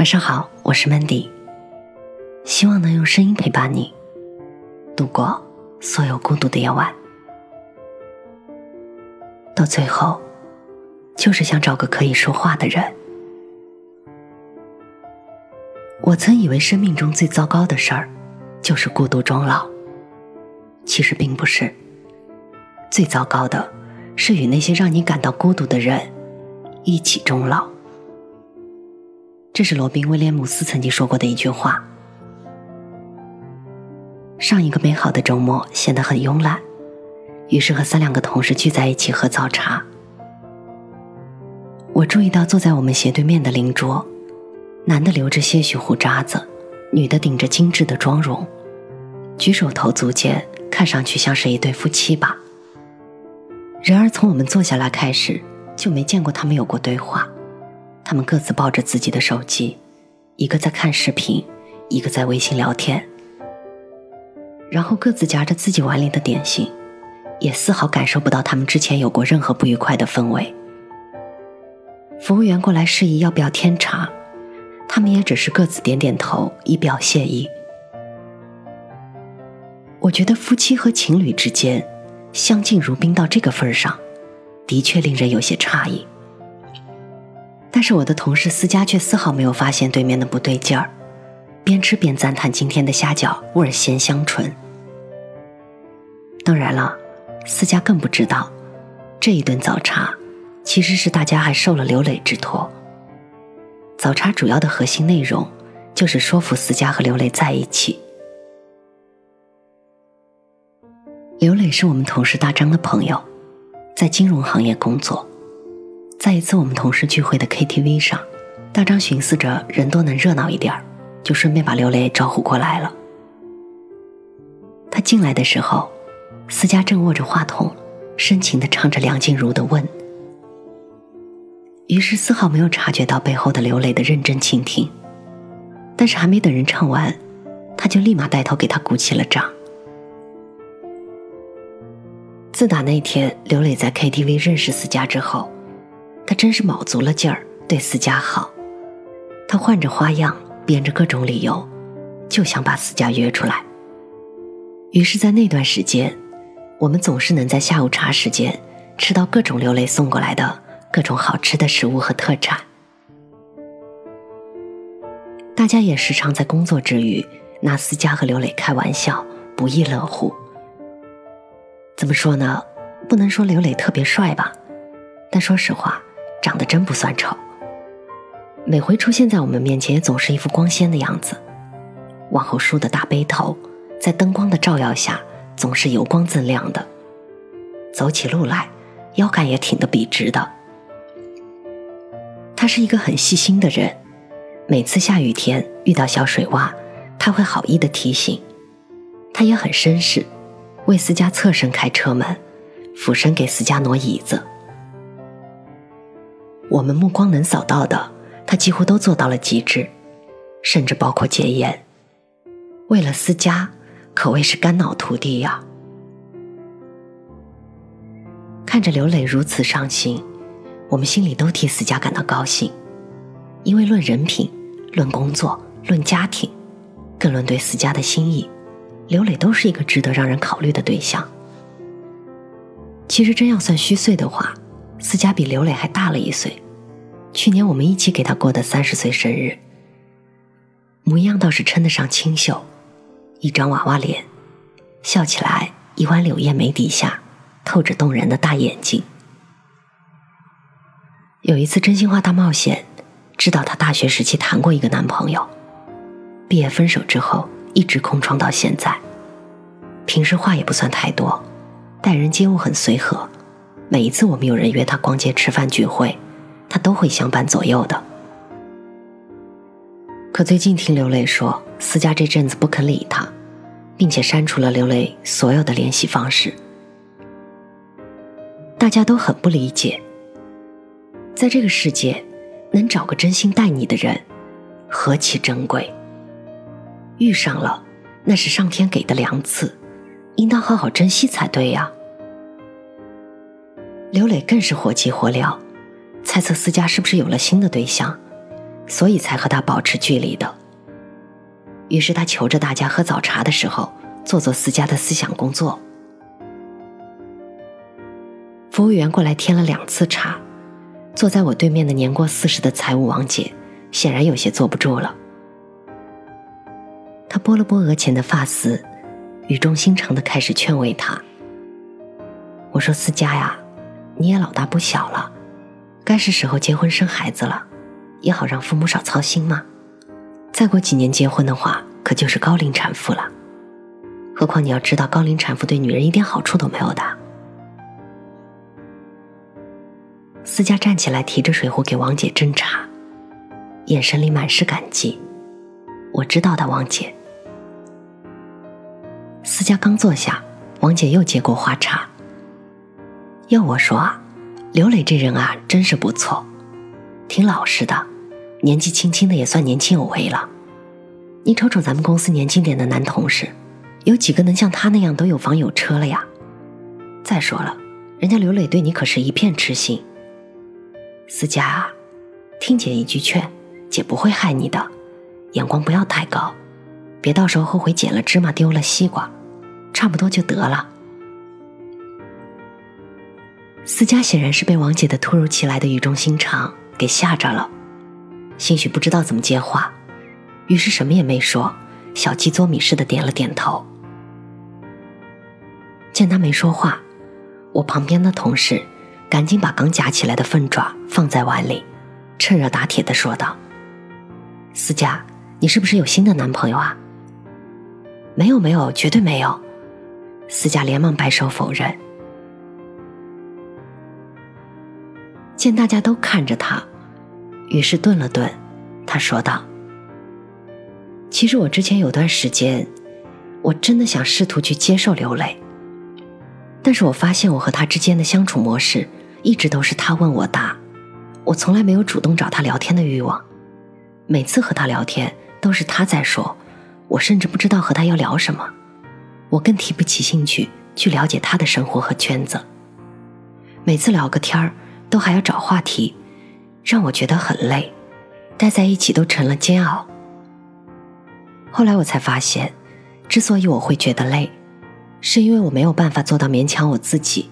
晚上好，我是 Mandy，希望能用声音陪伴你度过所有孤独的夜晚。到最后，就是想找个可以说话的人。我曾以为生命中最糟糕的事儿，就是孤独终老。其实并不是，最糟糕的是与那些让你感到孤独的人一起终老。这是罗宾威廉姆斯曾经说过的一句话。上一个美好的周末显得很慵懒，于是和三两个同事聚在一起喝早茶。我注意到坐在我们斜对面的邻桌，男的留着些许胡渣子，女的顶着精致的妆容，举手投足间看上去像是一对夫妻吧。然而从我们坐下来开始，就没见过他们有过对话。他们各自抱着自己的手机，一个在看视频，一个在微信聊天，然后各自夹着自己碗里的点心，也丝毫感受不到他们之前有过任何不愉快的氛围。服务员过来示意要不要添茶，他们也只是各自点点头以表谢意。我觉得夫妻和情侣之间相敬如宾到这个份上，的确令人有些诧异。但是我的同事思佳却丝毫没有发现对面的不对劲儿，边吃边赞叹今天的虾饺味儿鲜香醇。当然了，思佳更不知道，这一顿早茶其实是大家还受了刘磊之托。早茶主要的核心内容就是说服思佳和刘磊在一起。刘磊是我们同事大张的朋友，在金融行业工作。在一次我们同事聚会的 KTV 上，大张寻思着人多能热闹一点儿，就顺便把刘磊招呼过来了。他进来的时候，思佳正握着话筒，深情地唱着梁静茹的《问》，于是丝毫没有察觉到背后的刘磊的认真倾听。但是还没等人唱完，他就立马带头给他鼓起了掌。自打那天刘磊在 KTV 认识思佳之后。他真是卯足了劲儿对思佳好，他换着花样编着各种理由，就想把思佳约出来。于是，在那段时间，我们总是能在下午茶时间吃到各种刘磊送过来的各种好吃的食物和特产。大家也时常在工作之余拿思佳和刘磊开玩笑，不亦乐乎。怎么说呢？不能说刘磊特别帅吧，但说实话。长得真不算丑，每回出现在我们面前总是一副光鲜的样子，往后梳的大背头，在灯光的照耀下总是油光锃亮的，走起路来腰杆也挺得笔直的。他是一个很细心的人，每次下雨天遇到小水洼，他会好意的提醒。他也很绅士，为思佳侧身开车门，俯身给思佳挪椅子。我们目光能扫到的，他几乎都做到了极致，甚至包括戒烟。为了思佳，可谓是肝脑涂地呀。看着刘磊如此上心，我们心里都替思佳感到高兴，因为论人品、论工作、论家庭，更论对思佳的心意，刘磊都是一个值得让人考虑的对象。其实真要算虚岁的话，思佳比刘磊还大了一岁，去年我们一起给他过的三十岁生日，模样倒是称得上清秀，一张娃娃脸，笑起来一弯柳叶眉底下透着动人的大眼睛。有一次真心话大冒险，知道她大学时期谈过一个男朋友，毕业分手之后一直空窗到现在，平时话也不算太多，待人接物很随和。每一次我们有人约他逛街、吃饭、聚会，他都会相伴左右的。可最近听刘磊说，思佳这阵子不肯理他，并且删除了刘磊所有的联系方式。大家都很不理解，在这个世界，能找个真心待你的人，何其珍贵。遇上了，那是上天给的良赐，应当好好珍惜才对呀。刘磊更是火急火燎，猜测思佳是不是有了新的对象，所以才和他保持距离的。于是他求着大家喝早茶的时候做做思佳的思想工作。服务员过来添了两次茶，坐在我对面的年过四十的财务王姐显然有些坐不住了。她拨了拨额前的发丝，语重心长的开始劝慰他。我说：“思佳呀，你也老大不小了，该是时候结婚生孩子了，也好让父母少操心嘛。再过几年结婚的话，可就是高龄产妇了。何况你要知道，高龄产妇对女人一点好处都没有的。”思佳站起来，提着水壶给王姐斟茶，眼神里满是感激。我知道的，王姐。思佳刚坐下，王姐又接过花茶。要我说啊，刘磊这人啊，真是不错，挺老实的，年纪轻轻的也算年轻有为了。你瞅瞅咱们公司年轻点的男同事，有几个能像他那样都有房有车了呀？再说了，人家刘磊对你可是一片痴心。思佳啊，听姐一句劝，姐不会害你的，眼光不要太高，别到时候后悔捡了芝麻丢了西瓜，差不多就得了。思佳显然是被王姐的突如其来的语重心长给吓着了，兴许不知道怎么接话，于是什么也没说，小鸡啄米似的点了点头。见他没说话，我旁边的同事赶紧把刚夹起来的凤爪放在碗里，趁热打铁的说道：“思佳，你是不是有新的男朋友啊？”“没有，没有，绝对没有。”思佳连忙摆手否认。见大家都看着他，于是顿了顿，他说道：“其实我之前有段时间，我真的想试图去接受刘磊，但是我发现我和他之间的相处模式一直都是他问我答，我从来没有主动找他聊天的欲望。每次和他聊天都是他在说，我甚至不知道和他要聊什么，我更提不起兴趣去了解他的生活和圈子。每次聊个天儿。”都还要找话题，让我觉得很累，待在一起都成了煎熬。后来我才发现，之所以我会觉得累，是因为我没有办法做到勉强我自己。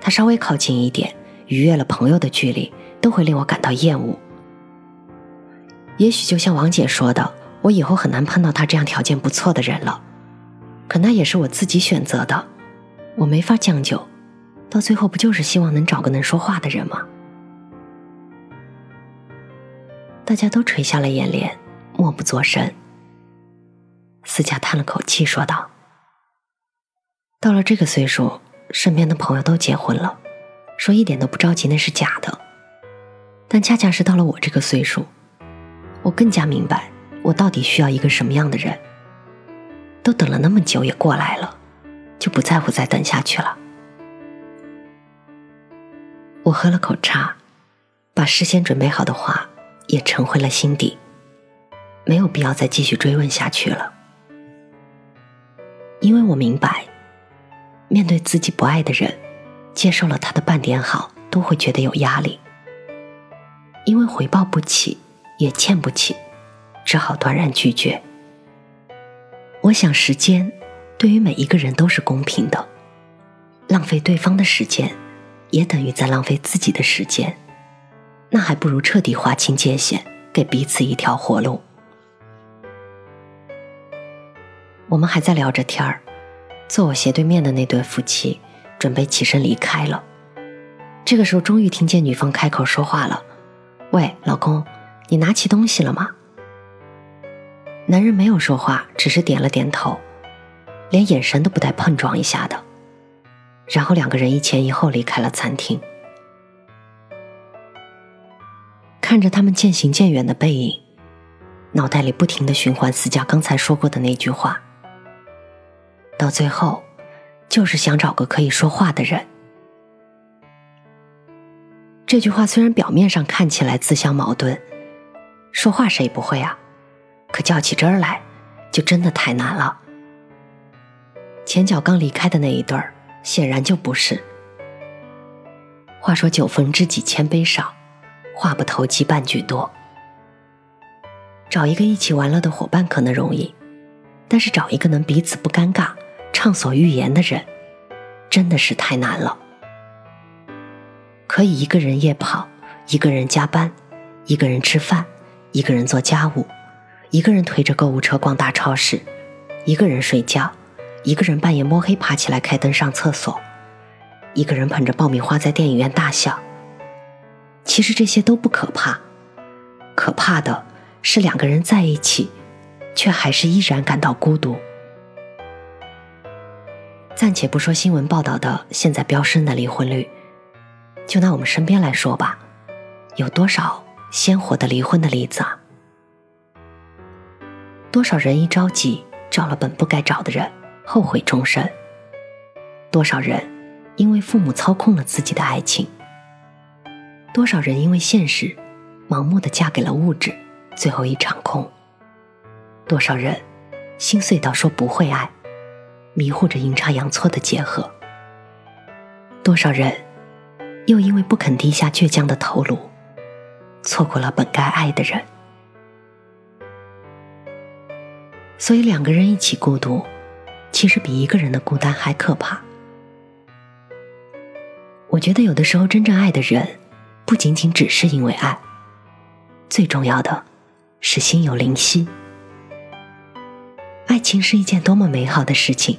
他稍微靠近一点，逾越了朋友的距离，都会令我感到厌恶。也许就像王姐说的，我以后很难碰到他这样条件不错的人了。可那也是我自己选择的，我没法将就。到最后不就是希望能找个能说话的人吗？大家都垂下了眼帘，默不作声。思佳叹了口气，说道：“到了这个岁数，身边的朋友都结婚了，说一点都不着急那是假的。但恰恰是到了我这个岁数，我更加明白我到底需要一个什么样的人。都等了那么久，也过来了，就不在乎再等下去了。”我喝了口茶，把事先准备好的话也沉回了心底，没有必要再继续追问下去了。因为我明白，面对自己不爱的人，接受了他的半点好，都会觉得有压力。因为回报不起，也欠不起，只好断然拒绝。我想，时间对于每一个人都是公平的，浪费对方的时间。也等于在浪费自己的时间，那还不如彻底划清界限，给彼此一条活路。我们还在聊着天儿，坐我斜对面的那对夫妻准备起身离开了。这个时候，终于听见女方开口说话了：“喂，老公，你拿起东西了吗？”男人没有说话，只是点了点头，连眼神都不带碰撞一下的。然后两个人一前一后离开了餐厅，看着他们渐行渐远的背影，脑袋里不停的循环思佳刚才说过的那句话。到最后，就是想找个可以说话的人。这句话虽然表面上看起来自相矛盾，说话谁不会啊？可较起真儿来，就真的太难了。前脚刚离开的那一对儿。显然就不是。话说酒逢知己千杯少，话不投机半句多。找一个一起玩乐的伙伴可能容易，但是找一个能彼此不尴尬、畅所欲言的人，真的是太难了。可以一个人夜跑，一个人加班，一个人吃饭，一个人做家务，一个人推着购物车逛大超市，一个人睡觉，一个人半夜摸黑爬起来开灯上厕所，一个人捧着爆米花在电影院大笑。其实这些都不可怕，可怕的。是两个人在一起，却还是依然感到孤独。暂且不说新闻报道的现在飙升的离婚率，就拿我们身边来说吧，有多少鲜活的离婚的例子啊？多少人一着急找了本不该找的人，后悔终生？多少人因为父母操控了自己的爱情？多少人因为现实，盲目的嫁给了物质？最后一场空，多少人心碎到说不会爱，迷糊着阴差阳错的结合；多少人又因为不肯低下倔强的头颅，错过了本该爱的人。所以，两个人一起孤独，其实比一个人的孤单还可怕。我觉得，有的时候真正爱的人，不仅仅只是因为爱，最重要的。是心有灵犀。爱情是一件多么美好的事情，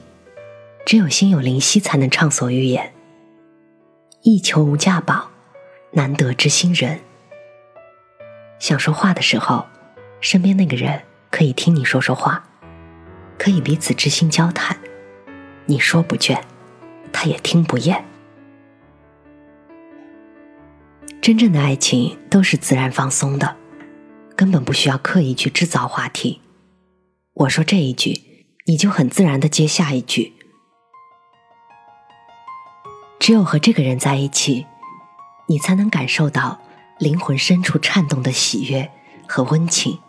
只有心有灵犀才能畅所欲言。一求无价宝，难得知心人。想说话的时候，身边那个人可以听你说说话，可以彼此知心交谈。你说不倦，他也听不厌。真正的爱情都是自然放松的。根本不需要刻意去制造话题。我说这一句，你就很自然的接下一句。只有和这个人在一起，你才能感受到灵魂深处颤动的喜悦和温情。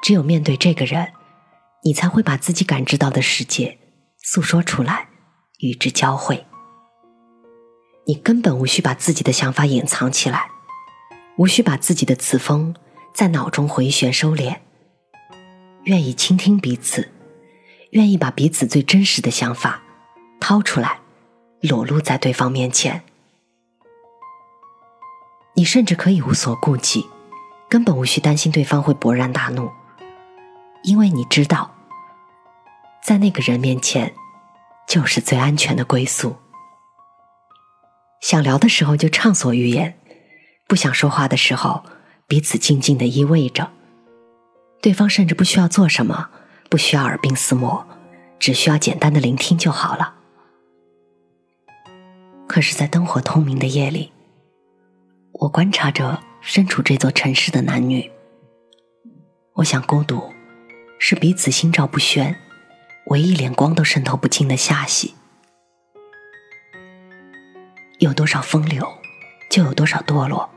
只有面对这个人，你才会把自己感知到的世界诉说出来，与之交汇。你根本无需把自己的想法隐藏起来，无需把自己的词风。在脑中回旋收敛，愿意倾听彼此，愿意把彼此最真实的想法掏出来，裸露在对方面前。你甚至可以无所顾忌，根本无需担心对方会勃然大怒，因为你知道，在那个人面前，就是最安全的归宿。想聊的时候就畅所欲言，不想说话的时候。彼此静静的依偎着，对方甚至不需要做什么，不需要耳鬓厮磨，只需要简单的聆听就好了。可是，在灯火通明的夜里，我观察着身处这座城市的男女，我想，孤独是彼此心照不宣，唯一连光都渗透不进的下隙。有多少风流，就有多少堕落。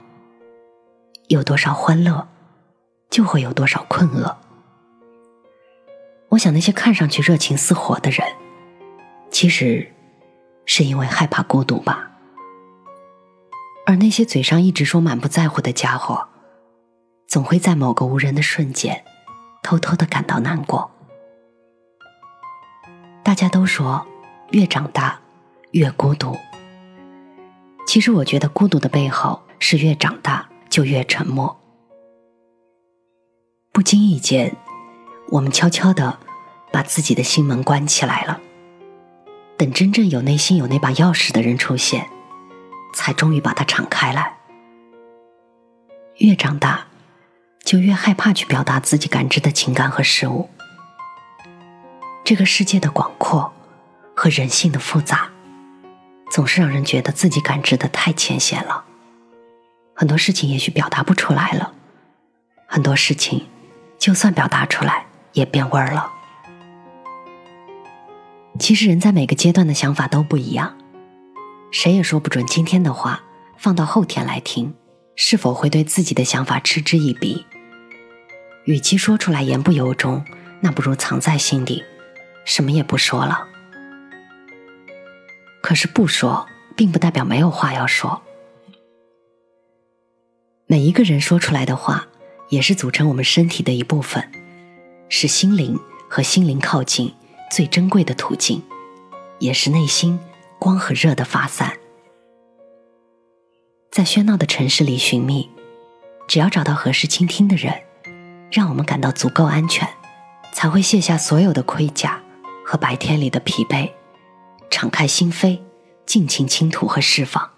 有多少欢乐，就会有多少困厄。我想，那些看上去热情似火的人，其实是因为害怕孤独吧。而那些嘴上一直说满不在乎的家伙，总会在某个无人的瞬间，偷偷的感到难过。大家都说，越长大越孤独。其实，我觉得孤独的背后是越长大。就越沉默。不经意间，我们悄悄的把自己的心门关起来了。等真正有内心有那把钥匙的人出现，才终于把它敞开来。越长大，就越害怕去表达自己感知的情感和事物。这个世界的广阔和人性的复杂，总是让人觉得自己感知的太浅显了。很多事情也许表达不出来了，很多事情就算表达出来也变味儿了。其实人在每个阶段的想法都不一样，谁也说不准今天的话放到后天来听，是否会对自己的想法嗤之以鼻。与其说出来言不由衷，那不如藏在心底，什么也不说了。可是不说，并不代表没有话要说。每一个人说出来的话，也是组成我们身体的一部分，是心灵和心灵靠近最珍贵的途径，也是内心光和热的发散。在喧闹的城市里寻觅，只要找到合适倾听的人，让我们感到足够安全，才会卸下所有的盔甲和白天里的疲惫，敞开心扉，尽情倾吐和释放。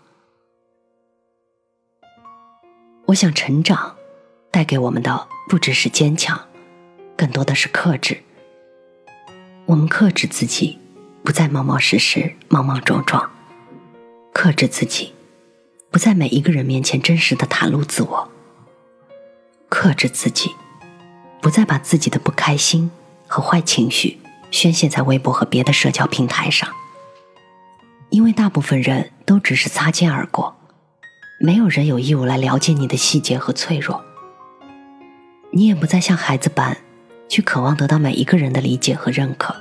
我想成长。带给我们的不只是坚强，更多的是克制。我们克制自己，不再冒冒失失、莽莽撞撞；克制自己，不在每一个人面前真实的袒露自我；克制自己，不再把自己的不开心和坏情绪宣泄在微博和别的社交平台上。因为大部分人都只是擦肩而过，没有人有义务来了解你的细节和脆弱。你也不再像孩子般，去渴望得到每一个人的理解和认可。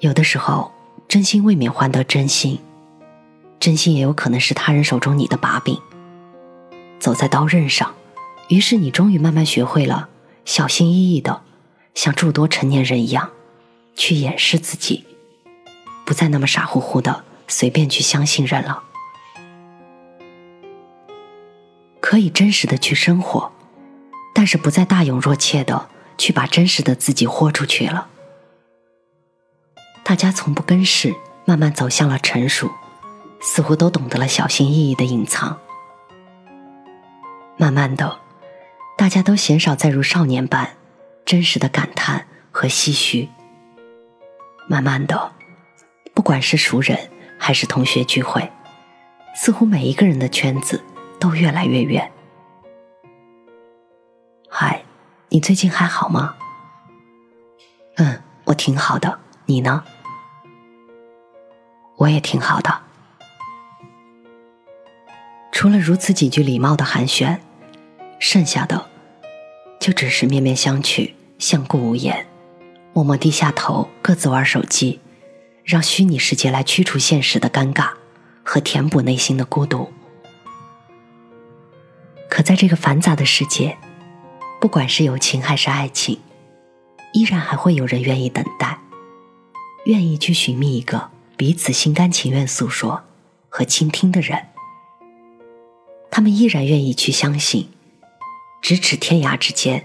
有的时候，真心未免换得真心，真心也有可能是他人手中你的把柄。走在刀刃上，于是你终于慢慢学会了小心翼翼的，像诸多成年人一样，去掩饰自己，不再那么傻乎乎的随便去相信人了。可以真实的去生活，但是不再大勇若怯的去把真实的自己豁出去了。大家从不跟事，慢慢走向了成熟，似乎都懂得了小心翼翼的隐藏。慢慢的，大家都鲜少再如少年般真实的感叹和唏嘘。慢慢的，不管是熟人还是同学聚会，似乎每一个人的圈子。都越来越远。嗨，你最近还好吗？嗯，我挺好的。你呢？我也挺好的。除了如此几句礼貌的寒暄，剩下的就只是面面相觑，相顾无言，默默低下头，各自玩手机，让虚拟世界来驱除现实的尴尬和填补内心的孤独。可在这个繁杂的世界，不管是友情还是爱情，依然还会有人愿意等待，愿意去寻觅一个彼此心甘情愿诉说和倾听的人。他们依然愿意去相信，咫尺天涯之间，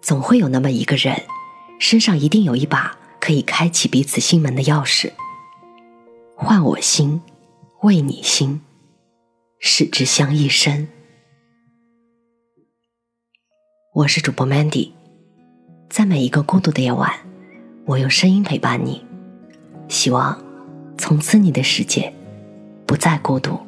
总会有那么一个人，身上一定有一把可以开启彼此心门的钥匙。换我心，为你心，使之相一生。我是主播 Mandy，在每一个孤独的夜晚，我用声音陪伴你，希望从此你的世界不再孤独。